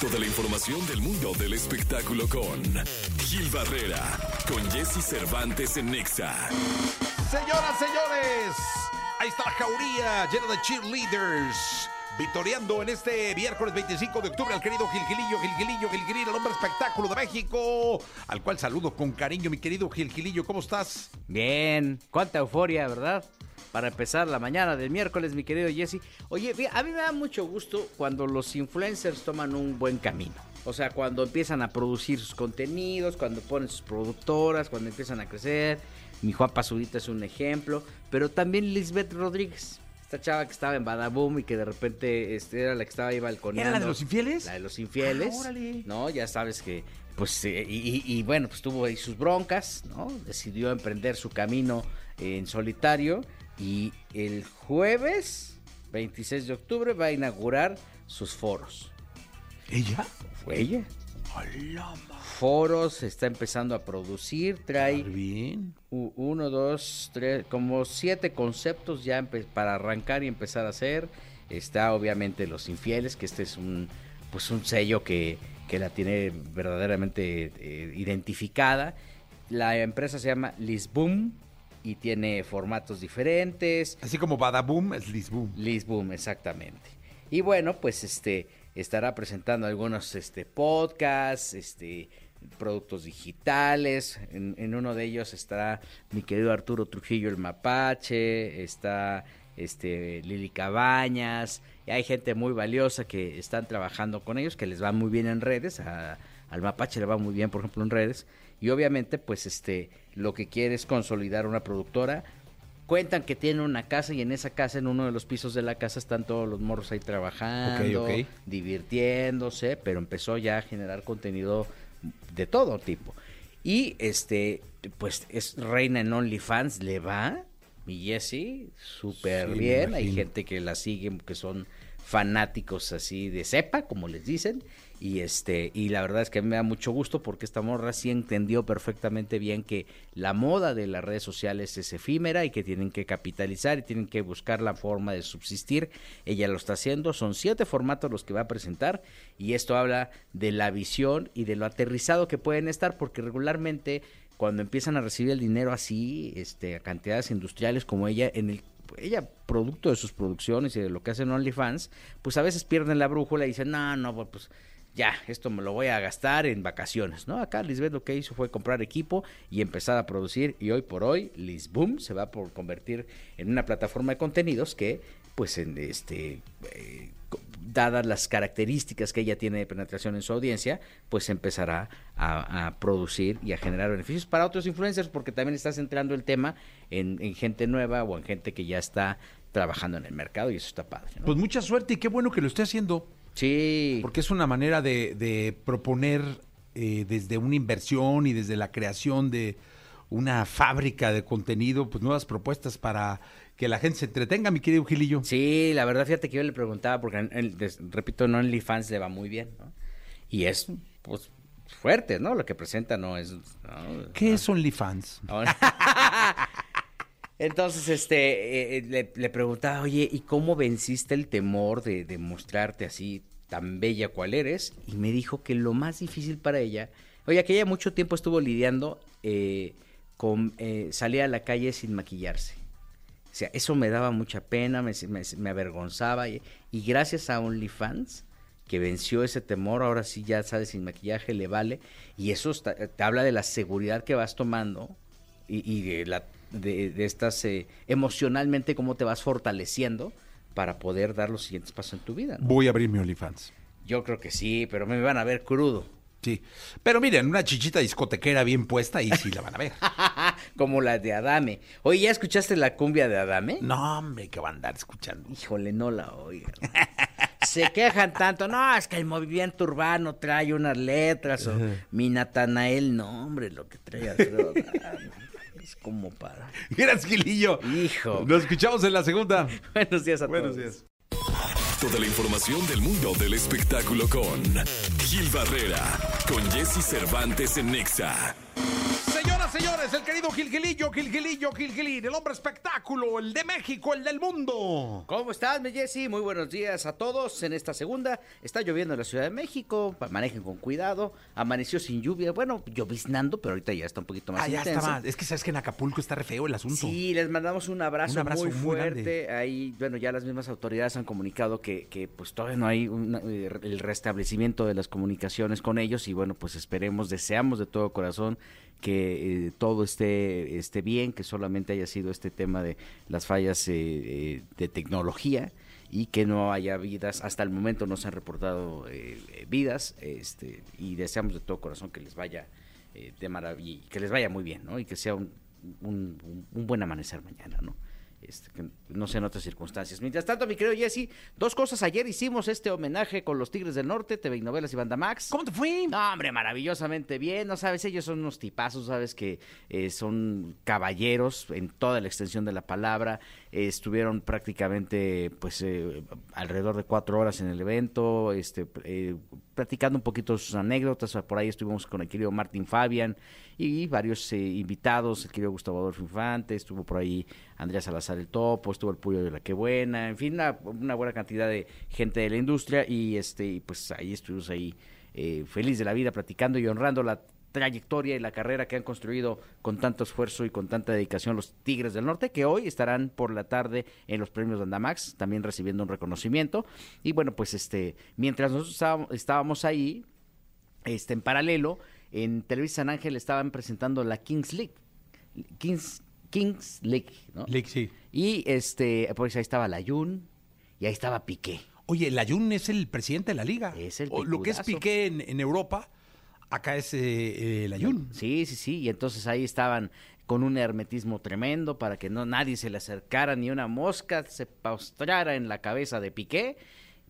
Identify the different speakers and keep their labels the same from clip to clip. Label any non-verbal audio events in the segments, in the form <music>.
Speaker 1: Toda la información del mundo del espectáculo con Gil Barrera, con Jesse Cervantes en Nexa.
Speaker 2: Señoras, señores, ahí está la jauría llena de cheerleaders. Victoriando en este miércoles 25 de octubre al querido Gilgilillo, Gilgilillo, Gilgilillo, el hombre espectáculo de México, al cual saludo con cariño, mi querido Gilgilillo. ¿Cómo estás?
Speaker 3: Bien, cuánta euforia, ¿verdad? Para empezar la mañana del miércoles, mi querido Jesse. Oye, a mí me da mucho gusto cuando los influencers toman un buen camino. O sea, cuando empiezan a producir sus contenidos, cuando ponen sus productoras, cuando empiezan a crecer. Mi Juan Pazurita es un ejemplo, pero también Lisbeth Rodríguez. Esta chava que estaba en Badaboom y que de repente este, era la que estaba ahí balconeando.
Speaker 2: ¿Era la de los infieles?
Speaker 3: La de los infieles.
Speaker 2: Ah, órale.
Speaker 3: ¿No? Ya sabes que, pues, eh, y, y- bueno, pues tuvo ahí sus broncas, ¿no? Decidió emprender su camino en solitario y el jueves 26 de octubre va a inaugurar sus foros.
Speaker 2: ¿Ella?
Speaker 3: ¿Fue ella?
Speaker 2: Hola,
Speaker 3: Foros, está empezando a producir, trae
Speaker 2: bien.
Speaker 3: uno, dos, tres, como siete conceptos ya para arrancar y empezar a hacer. Está obviamente Los Infieles, que este es un, pues un sello que, que la tiene verdaderamente eh, identificada. La empresa se llama Lisboom y tiene formatos diferentes.
Speaker 2: Así como Badaboom es Lisboom.
Speaker 3: Lisboom, exactamente. Y bueno, pues este estará presentando algunos este podcasts, este productos digitales. En, en uno de ellos estará mi querido Arturo Trujillo el Mapache, está este Lili Cabañas, y hay gente muy valiosa que están trabajando con ellos, que les va muy bien en redes, a- al Mapache le va muy bien, por ejemplo, en redes, y obviamente, pues este, lo que quiere es consolidar una productora cuentan que tienen una casa y en esa casa, en uno de los pisos de la casa, están todos los morros ahí trabajando, divirtiéndose, pero empezó ya a generar contenido de todo tipo. Y este, pues es reina en OnlyFans, le va, mi Jessie, súper
Speaker 2: Sí,
Speaker 3: bien. Hay gente que la sigue, que son fanáticos así de cepa, como les dicen. Y este, y la verdad es que me da mucho gusto porque esta morra sí entendió perfectamente bien que la moda de las redes sociales es efímera y que tienen que capitalizar y tienen que buscar la forma de subsistir. Ella lo está haciendo, son siete formatos los que va a presentar y esto habla de la visión y de lo aterrizado que pueden estar porque regularmente cuando empiezan a recibir el dinero así, este, a cantidades industriales como ella, en el ella, producto de sus producciones y de lo que hacen OnlyFans, pues a veces pierden la brújula y dicen, no, no, pues ya, esto me lo voy a gastar en vacaciones, ¿no? Acá Lisbeth lo que hizo fue comprar equipo y empezar a producir y hoy por hoy Lisboom se va por convertir en una plataforma de contenidos que, pues, en este, eh, dadas las características que ella tiene de penetración en su audiencia, pues empezará a, producir y a generar beneficios para otros influencers porque también está centrando el tema en, en gente nueva o en gente que ya está trabajando en el mercado y eso está padre.
Speaker 2: Pues mucha suerte y qué bueno que lo esté haciendo.
Speaker 3: Sí.
Speaker 2: Porque es una manera de, de proponer eh, desde una inversión y desde la creación de una fábrica de contenido, pues nuevas propuestas para que la gente se entretenga, mi querido Gilillo.
Speaker 3: Sí, la verdad, fíjate que yo le preguntaba, porque, en- en- des- repito, en OnlyFans le va muy bien, ¿no? Y es, pues, fuerte, ¿no? Lo que presenta no es... ¿no?
Speaker 2: ¿Qué es OnlyFans? <laughs>
Speaker 3: Entonces, este, eh, le, le preguntaba, oye, ¿y cómo venciste el temor de, mostrarte así tan bella cual eres? Y me dijo que lo más difícil para ella, oye, que ella mucho tiempo estuvo lidiando eh, con eh, salir a la calle sin maquillarse. O sea, eso me daba mucha pena, me, avergonzaba. Y, y gracias a OnlyFans, que venció ese temor, ahora sí ya sale sin maquillaje, le vale. Y eso está- te habla de la seguridad que vas tomando y, y de, la, de, de estas, eh, emocionalmente, cómo te vas fortaleciendo para poder dar los siguientes pasos en tu vida. ¿no?
Speaker 2: Voy a abrir mi OnlyFans.
Speaker 3: Yo creo que sí, pero me van a ver crudo.
Speaker 2: Sí. Pero miren, una chichita discotequera bien puesta, ahí sí la van a ver. <laughs>
Speaker 3: Como la de Adame. Oye, ¿ya escuchaste la cumbia de Adame?
Speaker 2: No, hombre, que van a andar escuchando.
Speaker 3: Híjole, no la oigan. <laughs> Se quejan tanto, no, es que el movimiento urbano trae unas letras, o mi Natanael, no, hombre, lo que trae Adame, es como para... <laughs>
Speaker 2: Gracias, Gilillo.
Speaker 3: Hijo.
Speaker 2: Nos escuchamos en la segunda. <laughs>
Speaker 3: Buenos días a
Speaker 2: Buenos
Speaker 3: todos.
Speaker 2: días.
Speaker 1: Toda la información del mundo del espectáculo con Gil Barrera, con Jesse Cervantes en Nexa.
Speaker 2: Señores, el querido Gilgilillo, Gilgilillo, Gilgilín, el hombre espectáculo, el de México, el del mundo.
Speaker 3: ¿Cómo estás, mi Jessy? Muy buenos días a todos en esta segunda. Está lloviendo en la Ciudad de México, manejen con cuidado. Amaneció sin lluvia, bueno, lloviznando, pero ahorita ya está un poquito más
Speaker 2: Ah, ya está más. Es que sabes que en Acapulco está re feo el asunto.
Speaker 3: Sí, les mandamos un abrazo,
Speaker 2: Un abrazo
Speaker 3: muy
Speaker 2: muy grande.
Speaker 3: fuerte. Ahí, bueno, ya las mismas autoridades han comunicado que, que pues todavía no hay una- eh, el restablecimiento de las comunicaciones con ellos y bueno, pues esperemos, deseamos de todo corazón que eh, todo esté, esté bien, que solamente haya sido este tema de las fallas eh, eh, de tecnología y que no haya vidas, hasta el momento no se han reportado eh, eh, vidas, este, y deseamos de todo corazón que les vaya eh, de maravilla, que les vaya muy bien, ¿no? Y que sea un, un- un- un buen amanecer mañana, ¿no? Este, que no sé en otras circunstancias. Mientras tanto, mi querido Jesse, dos cosas. Ayer hicimos este homenaje con los Tigres del Norte, TV y Novelas y Banda Max.
Speaker 2: ¿Cómo te fue?
Speaker 3: No, hombre, maravillosamente bien. No sabes, ellos son unos tipazos, sabes que eh, son caballeros en toda la extensión de la palabra. Eh, estuvieron prácticamente, pues, eh, alrededor de cuatro horas en el evento, este, eh, platicando un poquito sus anécdotas. Por ahí estuvimos con el querido Martín Fabian y varios eh, invitados, el querido Gustavo Adolfo Infante, estuvo por ahí Andrea Salazar el Topo, estuvo el Puyo de la Que Buena, en fin, una, buena cantidad de gente de la industria y este, pues ahí estuvimos ahí eh, feliz de la vida platicando y honrando la trayectoria y la carrera que han construido con tanto esfuerzo y con tanta dedicación los Tigres del Norte, que hoy estarán por la tarde en los premios Andamax, también recibiendo un reconocimiento. Y bueno, pues este, mientras nosotros estábamos, ahí, este, en paralelo, en Televisa San Ángel estaban presentando la Kings League. Kings, Kings League, ¿no?
Speaker 2: Lick, sí.
Speaker 3: Y este, pues ahí estaba Layun y ahí estaba Piqué.
Speaker 2: Oye, el Ayun es el presidente de la liga.
Speaker 3: Es el
Speaker 2: Lo que es. Piqué en, en Europa, acá es eh, el Ayun.
Speaker 3: Sí, sí, sí. Y entonces ahí estaban con un hermetismo tremendo para que no nadie se le acercara ni una mosca se postrara en la cabeza de Piqué.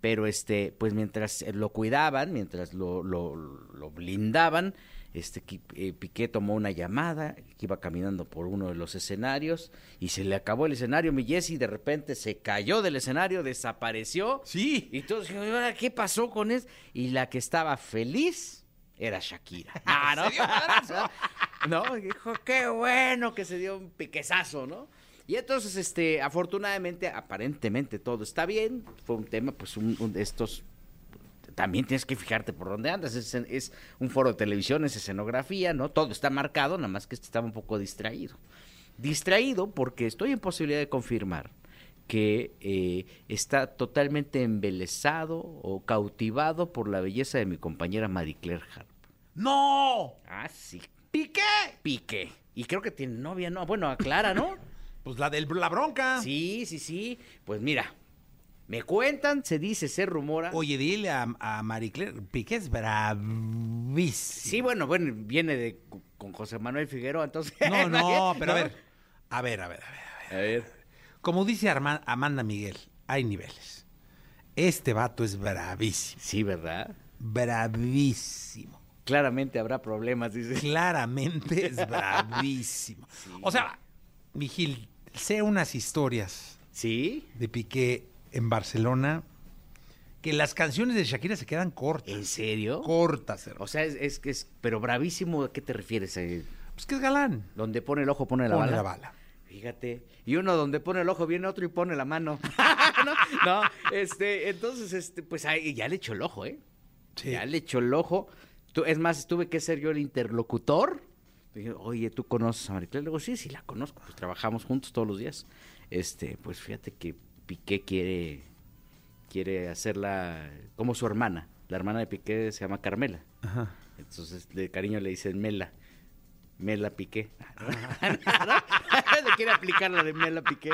Speaker 3: Pero este, pues mientras lo cuidaban, mientras lo, lo, lo blindaban, este eh, Piqué tomó una llamada, que iba caminando por uno de los escenarios y se le acabó el escenario. Mi Jessy de repente se cayó del escenario, desapareció.
Speaker 2: Sí.
Speaker 3: Y todos dijeron, "¿Y ahora qué pasó con eso? Y la que estaba feliz era Shakira. <laughs> Ah, ¿no? <laughs> no, dijo, qué bueno que se dio un piquezazo, ¿no? Y entonces, este, afortunadamente, aparentemente todo está bien. Fue un tema, pues, un, un de estos. También tienes que fijarte por dónde andas. Es, es un foro de televisión, es escenografía, ¿no? Todo está marcado, nada más que este estaba un poco distraído. Distraído porque estoy en posibilidad de confirmar que eh, está totalmente embelesado o cautivado por la belleza de mi compañera Marie Claire Harp.
Speaker 2: ¡No!
Speaker 3: Ah, sí.
Speaker 2: ¿Piqué?
Speaker 3: Pique. Y creo que tiene novia, ¿no? Bueno, aclara, ¿no? <laughs>
Speaker 2: Pues la de la bronca.
Speaker 3: Sí, sí, sí. Pues mira, me cuentan, se dice, se rumora.
Speaker 2: Oye, dile a, a Marie Claire, Piqué es bravísimo.
Speaker 3: Sí, bueno, bueno, viene de con José Manuel Figueroa, entonces.
Speaker 2: No, no, <laughs> pero a
Speaker 3: ¿no?
Speaker 2: ver. A ver, a ver, a ver. a ver.
Speaker 3: A ver.
Speaker 2: Como dice Arma- Amanda Miguel, hay niveles. Este vato es bravísimo.
Speaker 3: Sí, ¿verdad?
Speaker 2: Bravísimo.
Speaker 3: Claramente habrá problemas, dice.
Speaker 2: Claramente es <laughs> bravísimo. O sea, mi Gil, sé unas historias
Speaker 3: ¿Sí?
Speaker 2: de Piqué en Barcelona que las canciones de Shakira se quedan cortas.
Speaker 3: ¿En serio?
Speaker 2: Cortas, hermano.
Speaker 3: O sea, es, que es, pero bravísimo, ¿a qué te refieres? Eh,
Speaker 2: Pues que es galán.
Speaker 3: Donde pone el ojo, pone la
Speaker 2: Pone
Speaker 3: bala.
Speaker 2: la bala.
Speaker 3: Fíjate. Y uno donde pone el ojo viene otro y pone la mano. <laughs> no, no, este, entonces, este, pues ahí ya le echó el ojo, ¿eh?
Speaker 2: Sí.
Speaker 3: Ya le echó el ojo. Tú- es más, tuve que ser yo el interlocutor. Dije, oye, ¿tú conoces a Maricela? Le digo, sí, sí, la conozco. Pues trabajamos juntos todos los días. Este, pues fíjate que Piqué quiere, quiere hacerla como su hermana. La hermana de Piqué se llama Carmela.
Speaker 2: Ajá.
Speaker 3: Entonces, de cariño le dicen Mela. Mela Piqué. le <laughs> quiere aplicar la de Mela Piqué.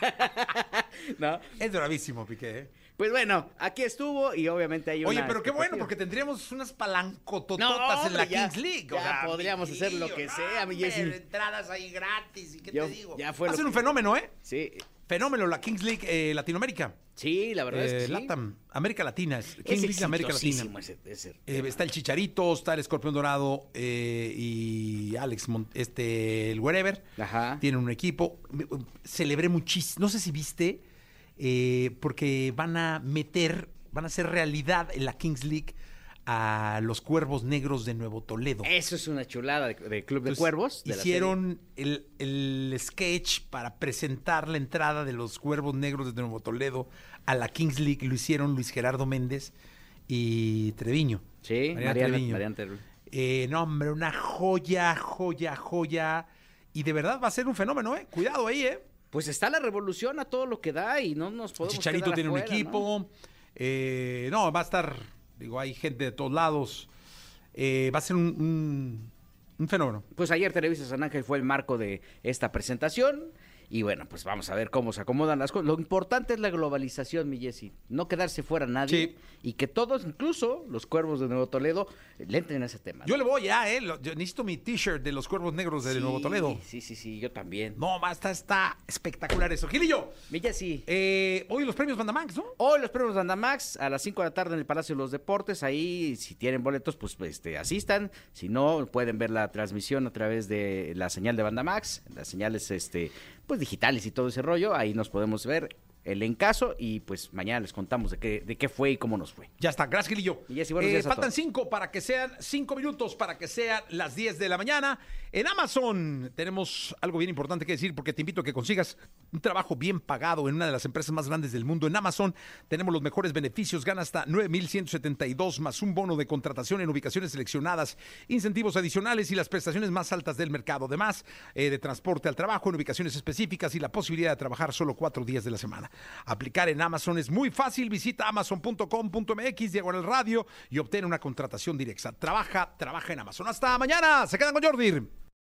Speaker 3: <laughs> ¿No?
Speaker 2: Es bravísimo, Piqué. ¿eh?
Speaker 3: Pues bueno, aquí estuvo y obviamente hay
Speaker 2: Oye,
Speaker 3: una
Speaker 2: pero qué bueno, porque tendríamos unas palancotototas
Speaker 3: No,
Speaker 2: en la
Speaker 3: ya-
Speaker 2: Kings League. o
Speaker 3: ya
Speaker 2: sea,
Speaker 3: podríamos hacer lo que sea, mi Jessy.
Speaker 2: entradas ahí gratis, ¿y qué
Speaker 3: Yo-
Speaker 2: te digo?
Speaker 3: ya fue
Speaker 2: Va a ser un fenómeno, ¿eh?
Speaker 3: Sí,
Speaker 2: Fenómeno la Kings League eh, Latinoamérica.
Speaker 3: sí, la verdad es
Speaker 2: Eh,
Speaker 3: que sí.
Speaker 2: Latam, América Latina. es- Kings League América Latina.
Speaker 3: ese- ese
Speaker 2: Eh, está el Chicharito, está el Escorpión Dorado eh, y Alex, Mon- este, el Wherever.
Speaker 3: Ajá.
Speaker 2: Tienen un equipo. Celebré muchísimo. No sé si viste, eh, porque van a meter, van a hacer realidad en la Kings League a los Cuervos Negros de Nuevo Toledo.
Speaker 3: Eso es una chulada de, de Club de
Speaker 2: Entonces,
Speaker 3: Cuervos. de
Speaker 2: hicieron el, el sketch para presentar la entrada de los Cuervos Negros de Nuevo Toledo a la Kings League. Lo hicieron Luis Gerardo Méndez y Treviño.
Speaker 3: Sí,
Speaker 2: Mariana
Speaker 3: Mariana,
Speaker 2: Treviño.
Speaker 3: Mariana Treviño.
Speaker 2: Eh, no, hombre, una joya, joya, joya. Y de verdad va a ser un fenómeno, ¿eh? Cuidado ahí, ¿eh?
Speaker 3: Pues está la revolución a todo lo que da y no nos podemos
Speaker 2: Chicharito
Speaker 3: quedar
Speaker 2: tiene un
Speaker 3: afuera, ¿no?
Speaker 2: equipo. eh, ¿no? va a estar, digo, hay gente de todos lados. Eh, va a ser un, un- un fenómeno.
Speaker 3: Pues ayer Televisa San Ángel fue el marco de esta presentación. Y bueno, pues vamos a ver cómo se acomodan las cosas. Lo importante es la globalización, mi Jessy. No quedarse fuera nadie.
Speaker 2: Sí.
Speaker 3: Y que todos, incluso los cuervos de Nuevo Toledo, le entren a ese tema.
Speaker 2: Yo le voy ya, ¿eh? Lo- yo necesito mi t-shirt de los Cuervos Negros de
Speaker 3: Sí,
Speaker 2: Nuevo Toledo.
Speaker 3: Sí, sí, sí, yo también.
Speaker 2: No, va, está, está espectacular eso. Gilillo,
Speaker 3: Mi Jessy.
Speaker 2: eh, hoy los premios Bandamax, ¿no?
Speaker 3: Hoy los premios Bandamax a las 5 de la tarde en el Palacio de los Deportes. Ahí, si tienen boletos, pues este, asistan. Si no, pueden ver la transmisión a través de la señal de Bandamax, las señales este, pues digitales y todo ese rollo. Ahí nos podemos ver el encaso y pues mañana les contamos de qué, de qué fue y cómo nos fue.
Speaker 2: Ya está, gracias Gilillo.
Speaker 3: Y
Speaker 2: Eh, faltan
Speaker 3: todos.
Speaker 2: cinco para que sean cinco minutos para que sean las 10 de la mañana. En Amazon tenemos algo bien importante que decir porque te invito a que consigas un trabajo bien pagado en una de las empresas más grandes del mundo. En Amazon tenemos los mejores beneficios, gana hasta 9,172 más un bono de contratación en ubicaciones seleccionadas, incentivos adicionales y las prestaciones más altas del mercado. Además eh, de transporte al trabajo en ubicaciones específicas y la posibilidad de trabajar solo cuatro días de la semana. Aplicar en Amazon es muy fácil. Visita amazon.com.mx, diagonal radio y obtén una contratación directa. Trabaja, trabaja en Amazon. Hasta mañana. Se quedan con Jordi.